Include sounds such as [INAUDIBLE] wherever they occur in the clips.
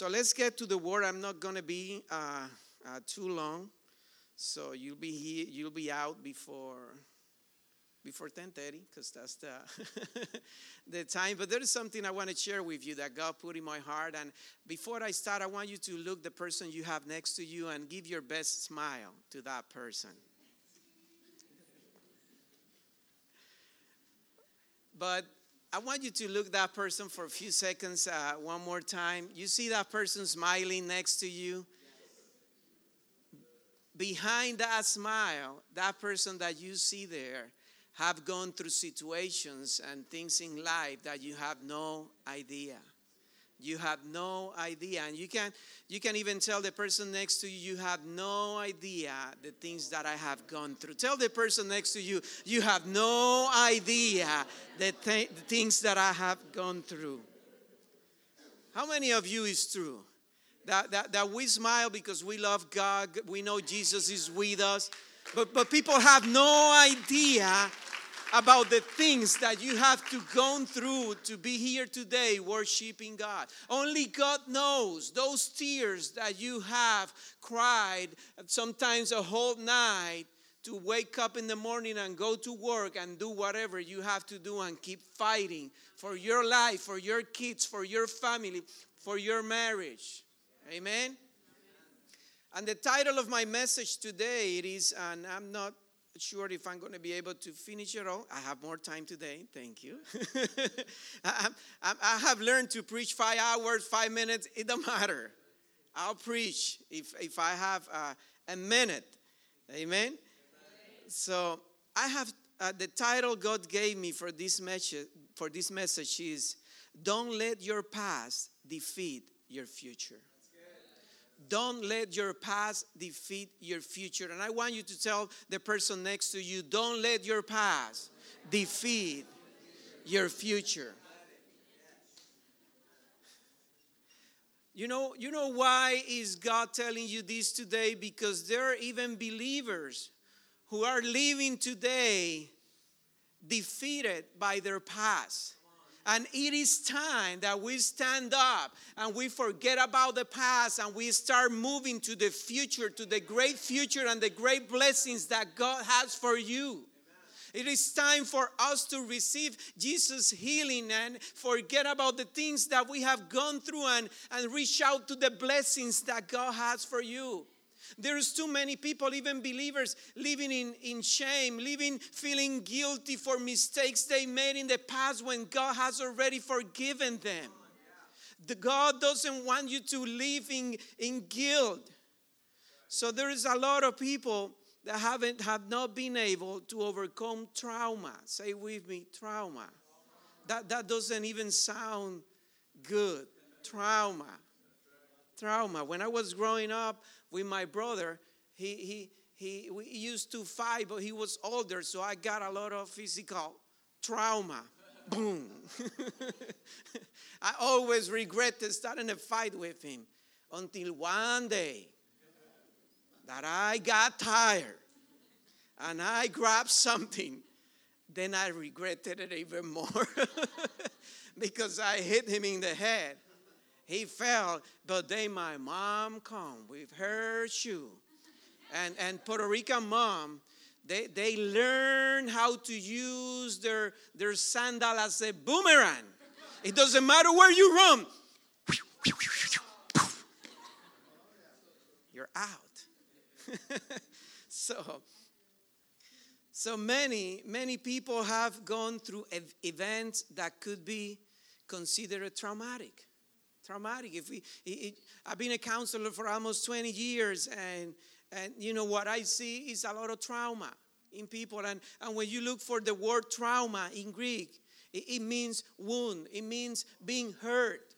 So let's get to the word. I'm not going to be uh, uh, too long, so you'll be here. You'll be out before before 10:30 because that's the [LAUGHS] the time. But there is something I want to share with you that God put in my heart. And before I start, I want you to look the person you have next to you and give your best smile to that person. But I want you to look that person for a few seconds uh, one more time. You see that person smiling next to you? Behind that smile, that person that you see there have gone through situations and things in life that you have no idea. You have no idea. And you can you can even tell the person next to you, you have no idea the things that I have gone through. Tell the person next to you, you have no idea the, th- the things that I have gone through. How many of you is true? That, that, that we smile because we love God, we know Jesus is with us, but, but people have no idea about the things that you have to go through to be here today worshiping God. Only God knows those tears that you have cried sometimes a whole night to wake up in the morning and go to work and do whatever you have to do and keep fighting for your life, for your kids, for your family, for your marriage. Amen. And the title of my message today it is and I'm not sure if I'm going to be able to finish it all. I have more time today. Thank you. [LAUGHS] I, I, have learned to preach five hours, five minutes. It don't matter. I'll preach if, if I have uh, a minute. Amen? Amen? So I have uh, the title God gave me for this message. For this message is "Don't let your past defeat your future." Don't let your past defeat your future. And I want you to tell the person next to you, don't let your past defeat your future. You know, you know why is God telling you this today? Because there are even believers who are living today defeated by their past. And it is time that we stand up and we forget about the past and we start moving to the future, to the great future and the great blessings that God has for you. It is time for us to receive Jesus' healing and forget about the things that we have gone through and, and reach out to the blessings that God has for you. There's too many people, even believers, living in, in shame, living feeling guilty for mistakes they made in the past when God has already forgiven them. The God doesn't want you to live in, in guilt. So there is a lot of people that haven't have not been able to overcome trauma. Say with me, trauma. That that doesn't even sound good. Trauma. Trauma. When I was growing up, with my brother, he, he, he, we used to fight, but he was older, so I got a lot of physical trauma. Boom. [LAUGHS] I always regretted starting a fight with him until one day that I got tired and I grabbed something. Then I regretted it even more [LAUGHS] because I hit him in the head. He fell, but then my mom come with her shoe. And, and Puerto Rican mom, they, they learn how to use their, their sandal as a boomerang. It doesn't matter where you run. You're out. [LAUGHS] so, so many, many people have gone through events that could be considered traumatic traumatic. If we, it, I've been a counselor for almost 20 years, and and you know what I see is a lot of trauma in people. And and when you look for the word trauma in Greek, it, it means wound. It means being hurt.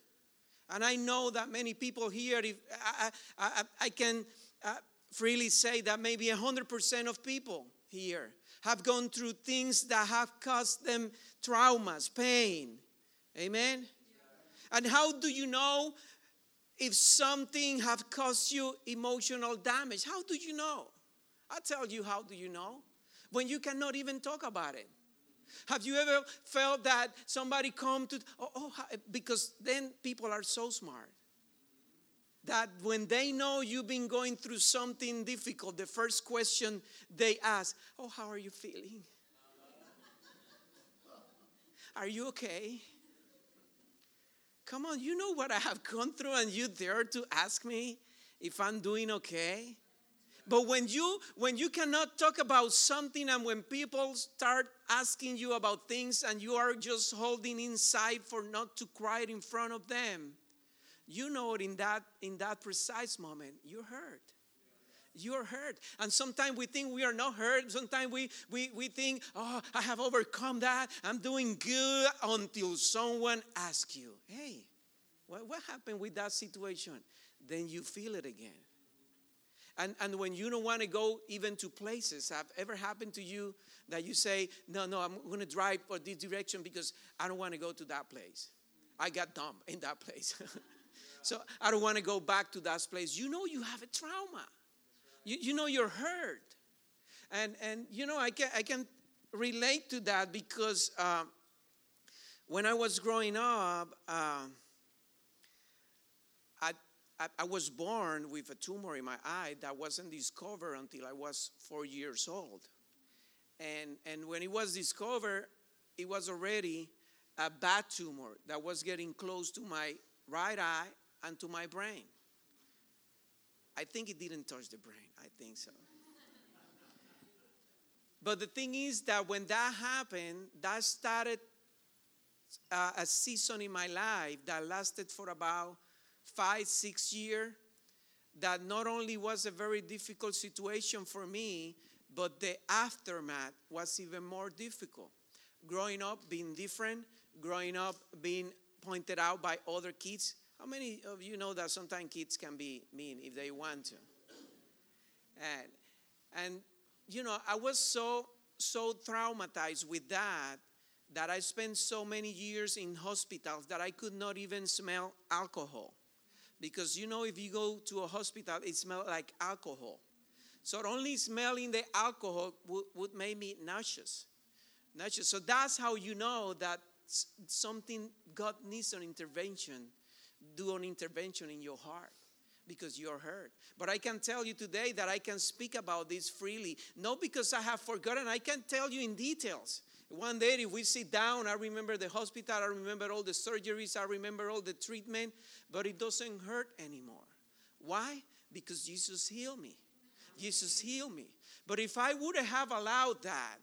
And I know that many people here, if I, I, I can uh, freely say that maybe 100% of people here have gone through things that have caused them traumas, pain. Amen? And how do you know if something have caused you emotional damage? How do you know? I tell you how do you know? When you cannot even talk about it. Have you ever felt that somebody come to oh, oh because then people are so smart. that when they know you've been going through something difficult, the first question they ask, Oh, how are you feeling? Are you okay? Come on, you know what I have gone through, and you dare to ask me if I'm doing okay? But when you when you cannot talk about something and when people start asking you about things and you are just holding inside for not to cry in front of them, you know it in that in that precise moment you're hurt. You're hurt. And sometimes we think we are not hurt. Sometimes we, we, we think, oh, I have overcome that. I'm doing good until someone asks you, hey, what, what happened with that situation? Then you feel it again. And, and when you don't want to go even to places, have ever happened to you that you say, no, no, I'm going to drive for this direction because I don't want to go to that place. I got dumb in that place. [LAUGHS] so I don't want to go back to that place. You know you have a trauma. You, you know you're hurt. And, and you know, I can, I can relate to that because uh, when I was growing up, uh, I, I was born with a tumor in my eye that wasn't discovered until I was four years old. And, and when it was discovered, it was already a bad tumor that was getting close to my right eye and to my brain. I think it didn't touch the brain. I think so. but the thing is that when that happened, that started uh, a season in my life that lasted for about five, six years, that not only was a very difficult situation for me, but the aftermath was even more difficult. Growing up being different, growing up being pointed out by other kids. How many of you know that sometimes kids can be mean if they want to? And, and you know, I was so so traumatized with that that I spent so many years in hospitals that I could not even smell alcohol. Because you know if you go to a hospital it smells like alcohol. So only smelling the alcohol would, would make me nauseous nauseous. So that's how you know that something god needs an intervention do an intervention in your heart because you're hurt. But I can tell you today that I can speak about this freely, not because I have forgotten, I can tell you in details. One day, if we sit down, I remember the hospital, I remember all the surgeries, I remember all the treatment, but it doesn't hurt anymore. Why? Because Jesus healed me. Jesus healed me. But if I would have allowed that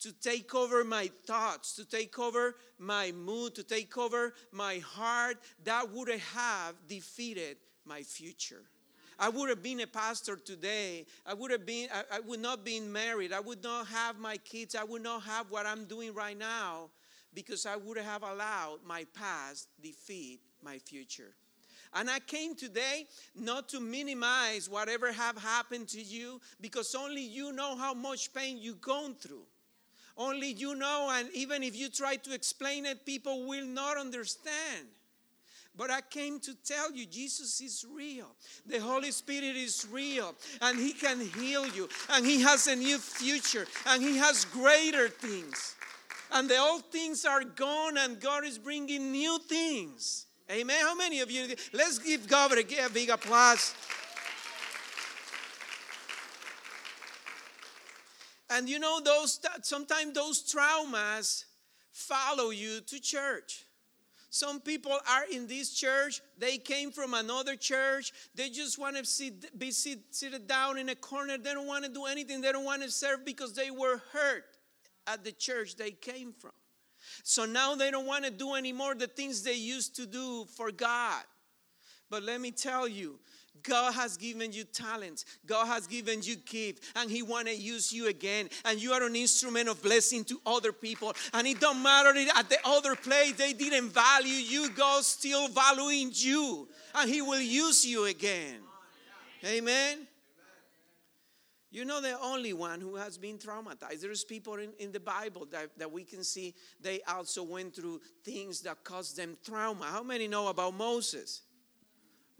to take over my thoughts, to take over my mood, to take over my heart, that would have defeated my future. I would have been a pastor today. I would have been, I, I would not been married. I would not have my kids. I would not have what I'm doing right now because I would have allowed my past defeat my future. And I came today not to minimize whatever have happened to you because only you know how much pain you've gone through. Only you know, and even if you try to explain it, people will not understand. But I came to tell you Jesus is real. The Holy Spirit is real and He can heal you and He has a new future and He has greater things. And the old things are gone and God is bringing new things. Amen. How many of you? Let's give God a big applause. And you know, those sometimes those traumas follow you to church. Some people are in this church, they came from another church, they just want to sit, be sit, seated down in a corner. They don't want to do anything, they don't want to serve because they were hurt at the church they came from. So now they don't want to do anymore the things they used to do for God. But let me tell you, God has given you talents. God has given you gift, and He want to use you again. And you are an instrument of blessing to other people. And it don't matter at the other place they didn't value you. God still valuing you, and He will use you again. Amen. You're not the only one who has been traumatized. There's people in, in the Bible that, that we can see they also went through things that caused them trauma. How many know about Moses?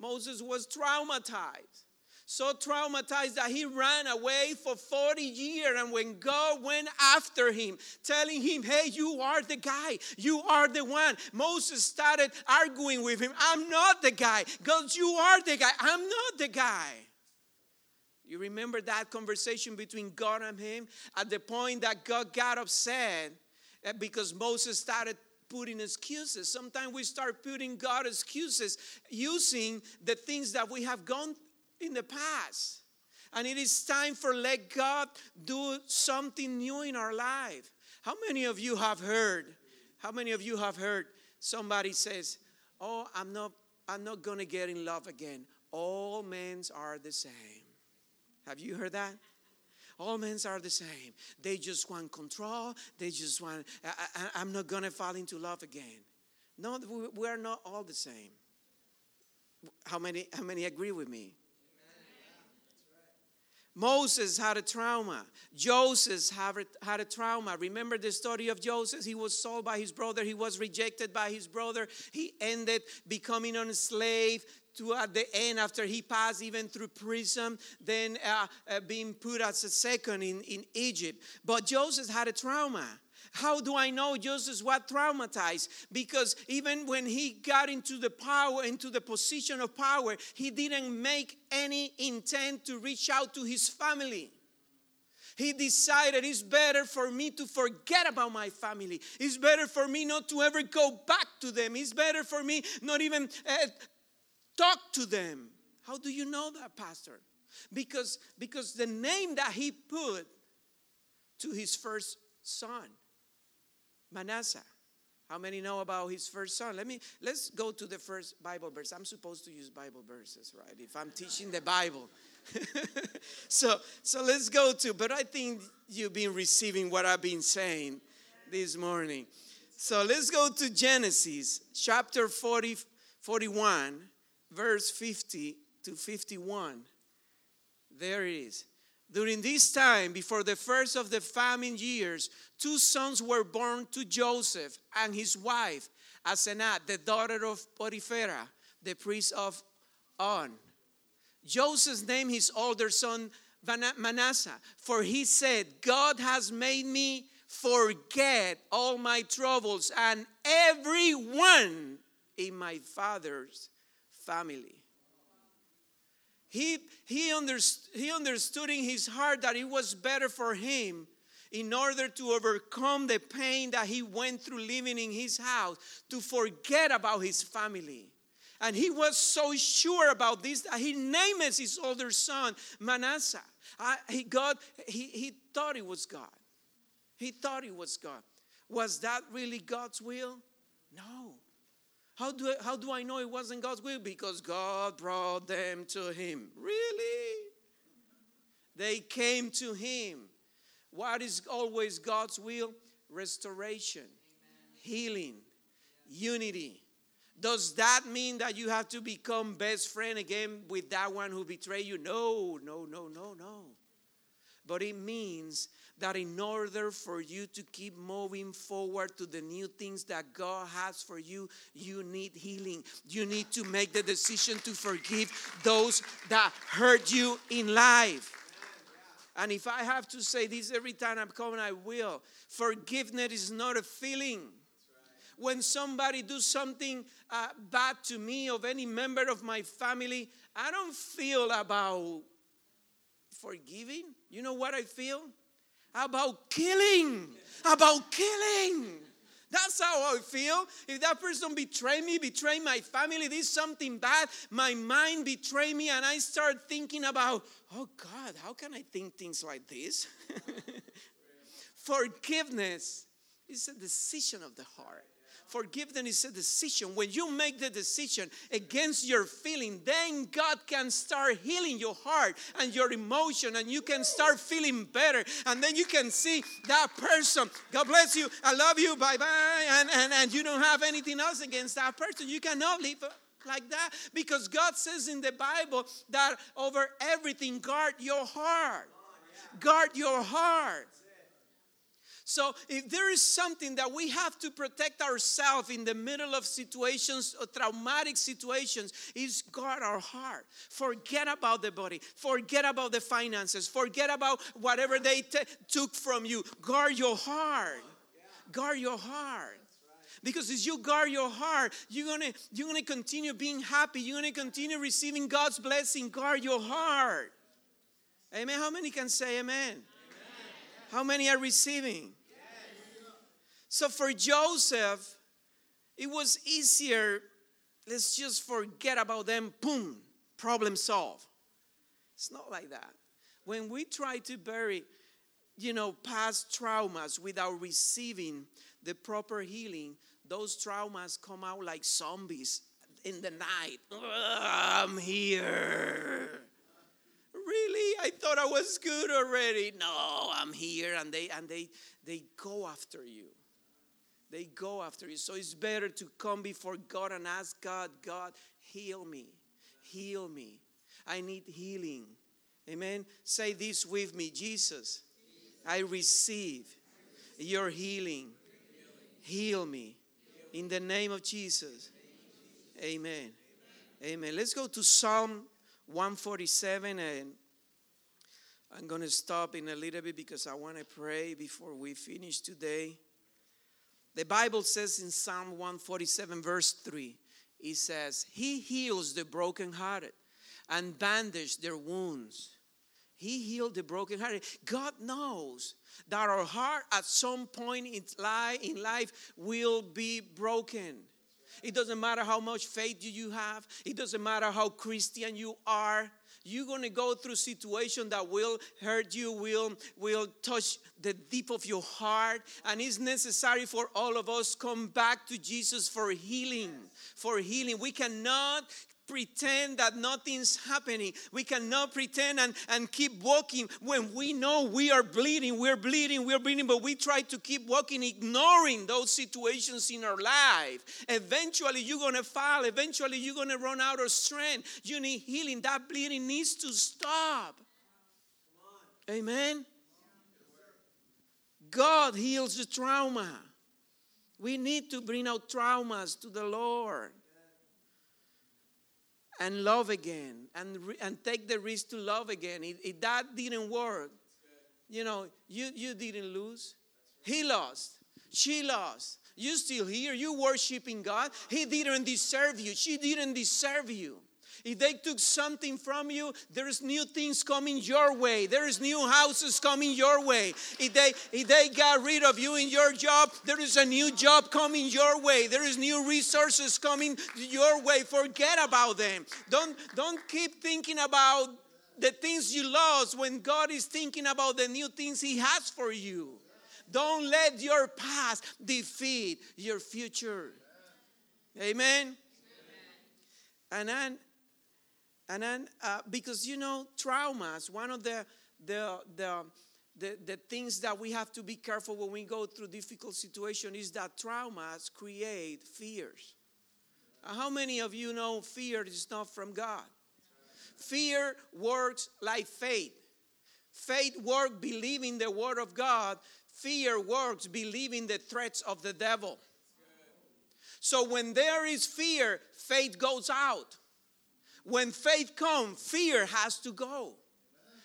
Moses was traumatized. so traumatized that he ran away for 40 years. And when God went after him, telling him, Hey, you are the guy, you are the one, Moses started arguing with him, I'm not the guy. God, you are the guy, I'm not the guy. You remember that conversation between God and him at the point that God got upset eh, because Moses started putting excuses. Sometimes we start putting God excuses using the things that we have gone in the past. And it is time for let God do something new in our life. How many of you have heard? How many of you have heard somebody says, "Oh, I'm not I'm not going to get in love again. All men are the same." Have you heard that? All men are the same. They just want control. They just want, I, am not going to fall into love again. No, we are not all the same. How many, how many agree with me? Moses had a trauma. Joseph had a trauma. Remember the story of Joseph? He was sold by his brother. He was rejected by his brother. He ended becoming a slave to at the end after he passed even through prison then uh, uh, being put as a second in, in egypt but joseph had a trauma how do I know Joseph was traumatized? Because even when he got into the power, into the position of power, he didn't make any intent to reach out to his family. He decided it's better for me to forget about my family. It's better for me not to ever go back to them. It's better for me not even uh, talk to them. How do you know that, Pastor? Because, because the name that he put to his first son Manasseh. How many know about his first son? Let me let's go to the first Bible verse. I'm supposed to use Bible verses, right? If I'm teaching the Bible. [LAUGHS] so so let's go to, but I think you've been receiving what I've been saying this morning. So let's go to Genesis chapter 40, 41, verse 50 to 51. There it is. During this time, before the first of the famine years, two sons were born to Joseph and his wife, Asenath, the daughter of Potiphera, the priest of On. Joseph named his older son Manasseh, for he said, God has made me forget all my troubles and everyone in my father's family. He, he, underst- he understood in his heart that it was better for him in order to overcome the pain that he went through living in his house to forget about his family. And he was so sure about this that he named his older son Manasseh. I, he, God, he, he thought it was God. He thought it was God. Was that really God's will? No. How do, I, how do I know it wasn't God's will? Because God brought them to Him. Really? They came to Him. What is always God's will? Restoration, Amen. healing, unity. Does that mean that you have to become best friend again with that one who betrayed you? No, no, no, no, no. But it means that in order for you to keep moving forward to the new things that God has for you, you need healing. You need to make the decision to forgive those that hurt you in life. And if I have to say this every time I'm coming, I will. Forgiveness is not a feeling. When somebody do something uh, bad to me of any member of my family, I don't feel about forgiving. You know what I feel? About killing, about killing. That's how I feel. If that person betray me, betray my family, did something bad, my mind betray me, and I start thinking about, oh God, how can I think things like this? [LAUGHS] Forgiveness is a decision of the heart. Forgiveness is a decision. When you make the decision against your feeling, then God can start healing your heart and your emotion, and you can start feeling better. And then you can see that person. God bless you. I love you. Bye bye. And, and, and you don't have anything else against that person. You cannot live like that because God says in the Bible that over everything, guard your heart. Guard your heart. So, if there is something that we have to protect ourselves in the middle of situations, or traumatic situations, is guard our heart. Forget about the body. Forget about the finances. Forget about whatever they t- took from you. Guard your heart. Guard your heart. Because as you guard your heart, you're gonna you're gonna continue being happy. You're gonna continue receiving God's blessing. Guard your heart. Amen. How many can say amen? amen. How many are receiving? So for Joseph, it was easier. Let's just forget about them. Boom, problem solved. It's not like that. When we try to bury, you know, past traumas without receiving the proper healing, those traumas come out like zombies in the night. I'm here. Really? I thought I was good already. No, I'm here. And they and they they go after you. They go after you. So it's better to come before God and ask God, God, heal me. Heal me. I need healing. Amen. Say this with me, Jesus. I receive your healing. Heal me in the name of Jesus. Amen. Amen. Let's go to Psalm 147 and I'm going to stop in a little bit because I want to pray before we finish today. The Bible says in Psalm 147, verse 3, it says, He heals the brokenhearted and bandages their wounds. He healed the brokenhearted. God knows that our heart at some point in life will be broken. It doesn't matter how much faith you have, it doesn't matter how Christian you are. You're going to go through situation that will hurt you, will, will touch the deep of your heart. And it's necessary for all of us come back to Jesus for healing. For healing. We cannot pretend that nothing's happening. We cannot pretend and, and keep walking when we know we are bleeding, we're bleeding, we're bleeding, but we try to keep walking, ignoring those situations in our life. Eventually, you're going to fall. Eventually, you're going to run out of strength. You need healing. That bleeding needs to stop. Amen. God heals the trauma. We need to bring out traumas to the Lord and love again and, and take the risk to love again. If, if that didn't work, you know, you, you didn't lose. He lost. She lost. You still here. You worshiping God. He didn't deserve you. She didn't deserve you. If they took something from you, there's new things coming your way. There's new houses coming your way. If they if they got rid of you in your job, there is a new job coming your way. There is new resources coming your way. Forget about them. Don't don't keep thinking about the things you lost when God is thinking about the new things he has for you. Don't let your past defeat your future. Amen. Amen. And then and then, uh, because you know, traumas, one of the, the, the, the, the things that we have to be careful when we go through difficult situations is that traumas create fears. Uh, how many of you know fear is not from God? Fear works like faith. Faith works believing the word of God. Fear works believing the threats of the devil. So when there is fear, faith goes out. When faith comes, fear has to go.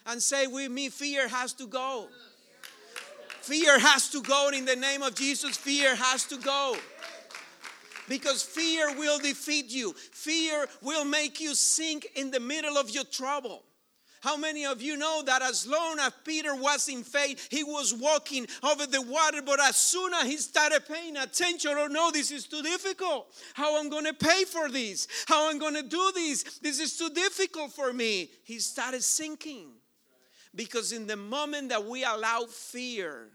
And say with me, fear has to go. Fear has to go in the name of Jesus. Fear has to go. Because fear will defeat you. Fear will make you sink in the middle of your trouble. How many of you know that as long as Peter was in faith, he was walking over the water, but as soon as he started paying attention, oh no, this is too difficult. How I'm going to pay for this? How I'm going to do this? This is too difficult for me. He started sinking. Because in the moment that we allow fear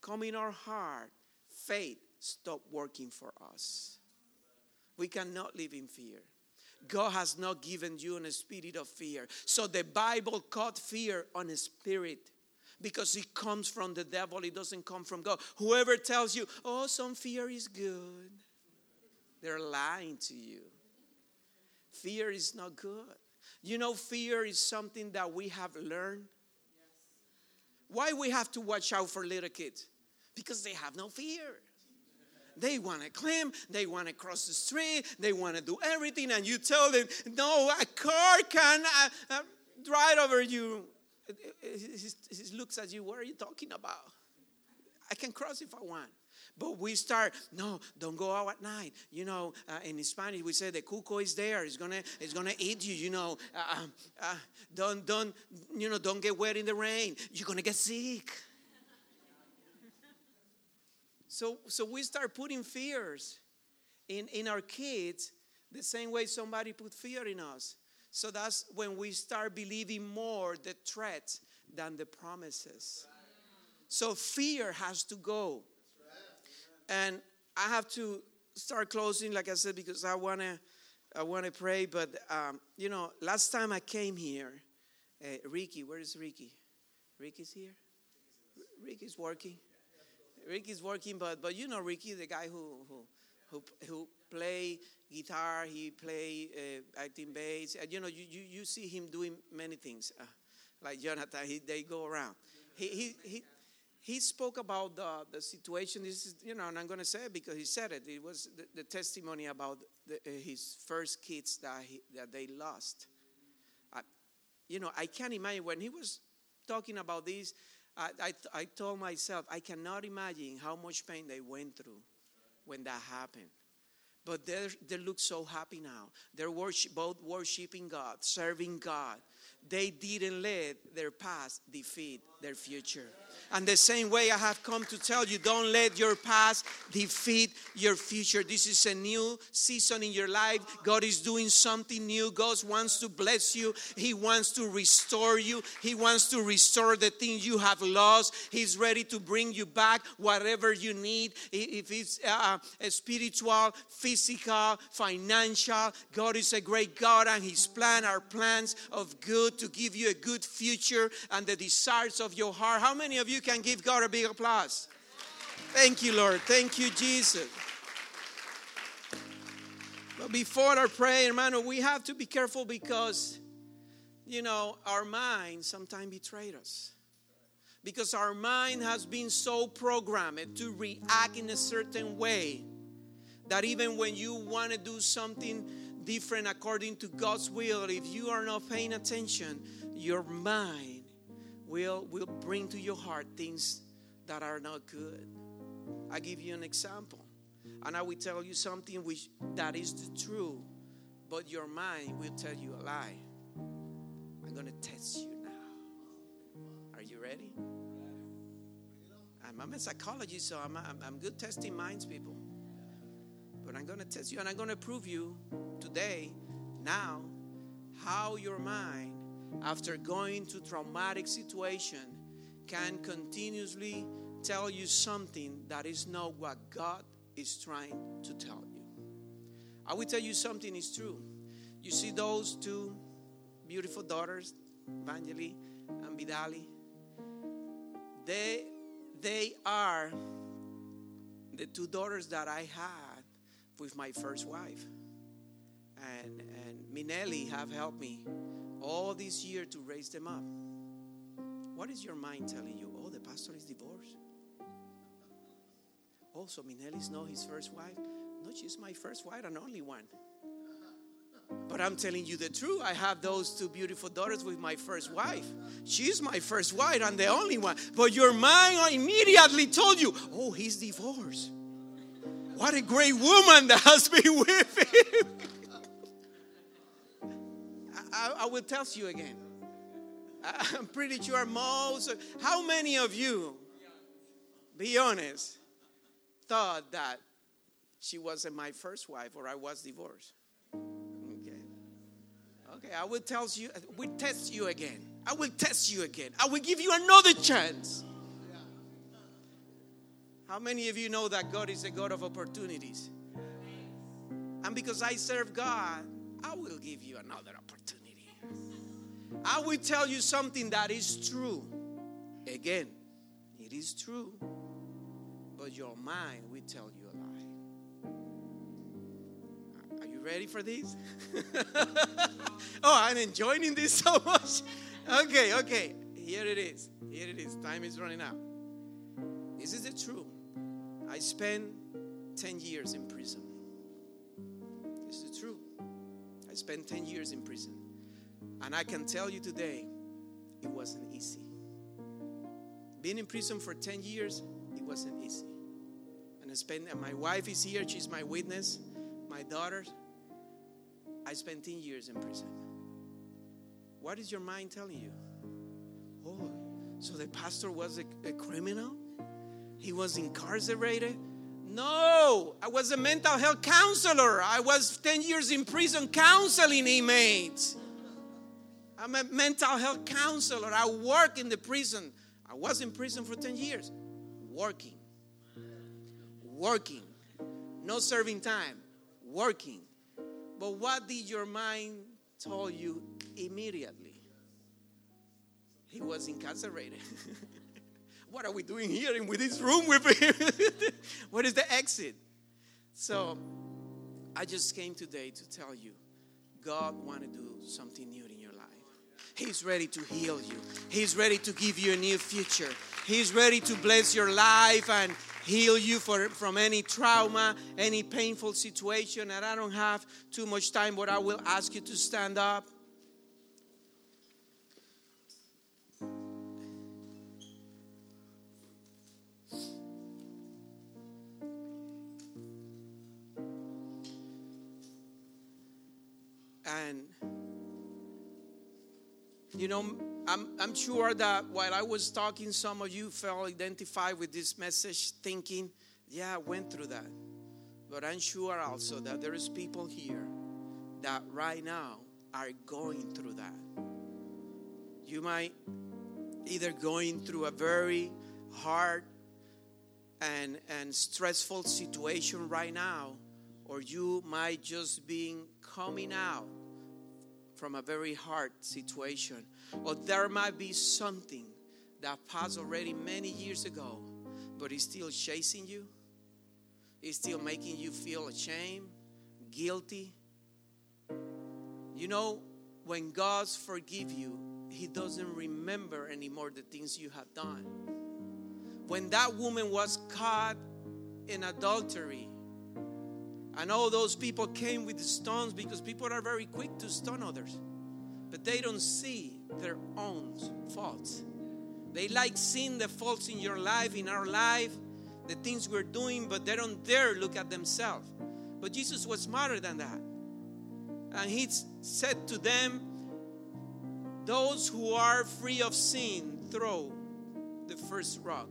come in our heart, faith stop working for us. We cannot live in fear. God has not given you a spirit of fear. So the Bible caught fear on a spirit because it comes from the devil, it doesn't come from God. Whoever tells you, oh, some fear is good, they're lying to you. Fear is not good. You know, fear is something that we have learned. Why we have to watch out for little kids? Because they have no fear. They want to climb, they want to cross the street, they want to do everything, and you tell them, No, a car can uh, uh, drive over you. He looks at you, What are you talking about? I can cross if I want. But we start, no, don't go out at night. You know, uh, in Spanish we say the cuco is there. It's gonna, it's gonna eat you. You know, uh, uh, don't, don't, you know, don't get wet in the rain. You're gonna get sick. So, so we start putting fears in in our kids the same way somebody put fear in us. So that's when we start believing more the threats than the promises. So fear has to go. And I have to start closing, like I said, because I wanna I wanna pray. But um, you know, last time I came here, uh, Ricky, where is Ricky? Ricky's here. Ricky's working. Ricky's working, but but you know Ricky, the guy who who who, who play guitar, he play uh, acting bass. And you know, you, you, you see him doing many things. Uh, like Jonathan, he, they go around. He, he, he, he spoke about the, the situation. This is, you know, and I'm going to say it because he said it. It was the, the testimony about the, uh, his first kids that, he, that they lost. I, you know, I can't imagine when he was talking about this. I, I, I told myself, I cannot imagine how much pain they went through when that happened. But they look so happy now. They're worship, both worshiping God, serving God. They didn't let their past defeat their future. And the same way I have come to tell you, don't let your past defeat your future. This is a new season in your life. God is doing something new. God wants to bless you. He wants to restore you. He wants to restore the things you have lost. He's ready to bring you back whatever you need. If it's uh, spiritual, physical, financial, God is a great God and His plan are plans of good to give you a good future and the desires of your heart. How many of you can give God a big applause. Thank you, Lord. Thank you, Jesus. But before our prayer, hermano, we have to be careful because, you know, our mind sometimes betrays us. Because our mind has been so programmed to react in a certain way that even when you want to do something different according to God's will, if you are not paying attention, your mind will, will bring to your heart things that are not good. I give you an example. And I will tell you something which that is the truth, but your mind will tell you a lie. I'm to test you now. Are you ready? I'm, I'm a psychologist, so I'm, I'm, I'm good testing minds, people. But I'm to test you, and I'm to prove you today, now, how your mind after going to traumatic situation can continuously tell you something that is not what God is trying to tell you. I will tell you something is true. You see those two beautiful daughters, Vangeli and Vidali. They they are the two daughters that I had with my first wife. And and Minelli have helped me all this year to raise them up. What is your mind telling you? Oh, the pastor is divorced. Also, oh, Minelli's not his first wife. No, she's my first wife and only one. But I'm telling you the truth. I have those two beautiful daughters with my first wife. She's my first wife and the only one. But your mind immediately told you, oh, he's divorced. What a great woman that has been with him. [LAUGHS] I, I will tell you again. [LAUGHS] I'm pretty sure most, how many of you, be honest, thought that she wasn't my first wife or I was divorced? Okay. Okay, I will tell you, we test you again. I will test you again. I will give you another chance. How many of you know that God is a God of opportunities? And because I serve God, I will give you another opportunity. I will tell you something that is true. Again, it is true, but your mind will tell you a lie. Are you ready for this? [LAUGHS] oh, I'm enjoying this [LAUGHS] so much. Okay, okay. Here it is. Here it is. Time is running out. This is the truth. I spent 10 years in prison. This is the truth. I spent 10 years in prison. And I can tell you today, it wasn't easy. Being in prison for 10 years, it wasn't easy. And I spent, and my wife is here, she's my witness, my daughters. I spent 10 years in prison. What is your mind telling you? Oh, so the pastor was a, a criminal? He was incarcerated? No, I was a mental health counselor. I was 10 years in prison counseling inmates. I'm a mental health counselor. I work in the prison. I was in prison for 10 years, working. Working. No serving time, working. But what did your mind tell you immediately? He was incarcerated. [LAUGHS] what are we doing here in with this room with him? [LAUGHS] what is the exit? So I just came today to tell you God want to do something new. He's ready to heal you. He's ready to give you a new future. He's ready to bless your life and heal you for, from any trauma, any painful situation. And I don't have too much time, but I will ask you to stand up. I'm, sure that while I was talking, some of you felt identified with this message, thinking, yeah, I went through that. But I'm sure also that there is people here that right now are going through that. You might either going through a very hard and, and stressful situation right now, or you might just be coming out from a very hard situation. Or there might be something that passed already many years ago, but is still chasing you, is still making you feel ashamed, guilty. You know, when God's forgive you, He doesn't remember anymore the things you have done. When that woman was caught in adultery, and all those people came with stones because people are very quick to stone others, but they don't see their own faults. They like seeing the faults in your life, in our life, the things we're doing, but they don't dare look at themselves. But Jesus was smarter than that. And he said to them, Those who are free of sin, throw the first rock.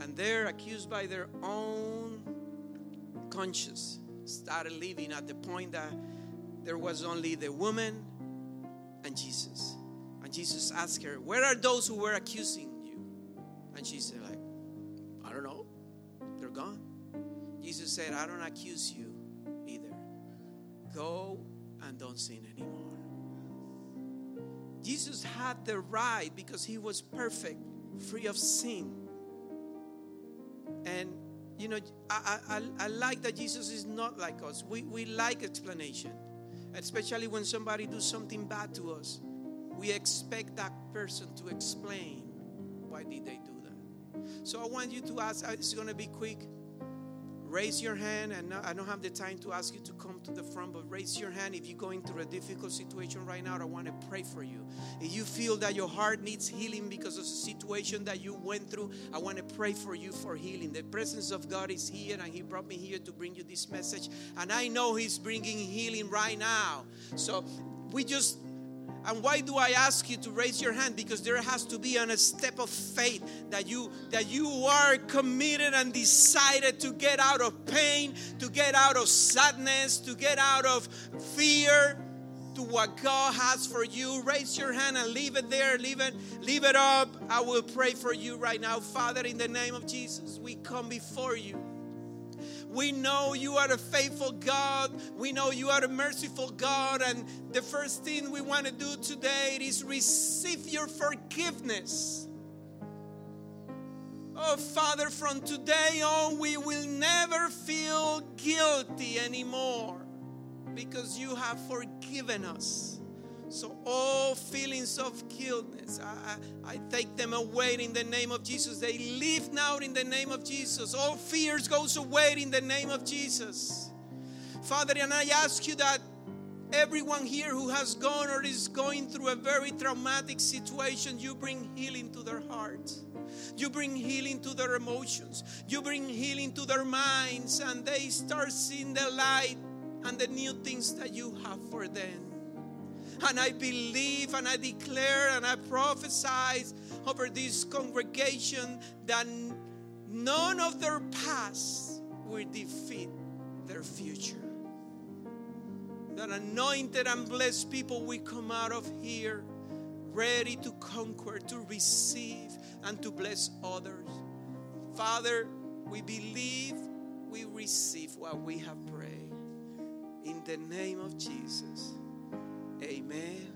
And they're accused by their own conscience, started living at the point that there was only the woman and Jesus. And Jesus asked her, Where are those who were accusing you? And she said, like, I don't know. They're gone. Jesus said, I don't accuse you either. Go and don't sin anymore. Jesus had the right because he was perfect, free of sin. And you know, I, I, I like that Jesus is not like us. We, we like explanation, especially when somebody does something bad to us. We expect that person to explain why did they do that. So I want you to ask. Uh, it's going to be quick raise your hand and i don't have the time to ask you to come to the front but raise your hand if you're going through a difficult situation right now. I want to pray for you. If you feel that your heart needs healing because of the situation that you went through i want to pray for you for healing. The presence of god is here and he brought me here to bring you this message and i know he's bringing healing right now. So we just and why do I ask you to raise your hand? Because there has to be a step of faith that you that you are committed and decided to get out of pain, to get out of sadness, to get out of fear to what God has for you. Raise your hand and leave it there. Leave it, leave it up. I will pray for you right now. Father, in the name of Jesus, we come before you. We know you are a faithful God. We know you are a merciful God. And the first thing we want to do today is receive your forgiveness. Oh, Father, from today on, we will never feel guilty anymore because you have forgiven us. So all feelings of guiltness, I, I, take them away in the name of Jesus. They live now in the name of Jesus. All fears goes away in the name of Jesus. Father, and I ask you that everyone here who has gone or is going through a very traumatic situation, you bring healing to their hearts. You bring healing to their emotions. You bring healing to their minds, and they start seeing the light and the new things that you have for them. And I believe and I declare and I prophesy over this congregation that none of their past will defeat their future. That anointed and blessed people will come out of here ready to conquer, to receive, and to bless others. Father, we believe we receive what we have prayed. In the name of Jesus. Amen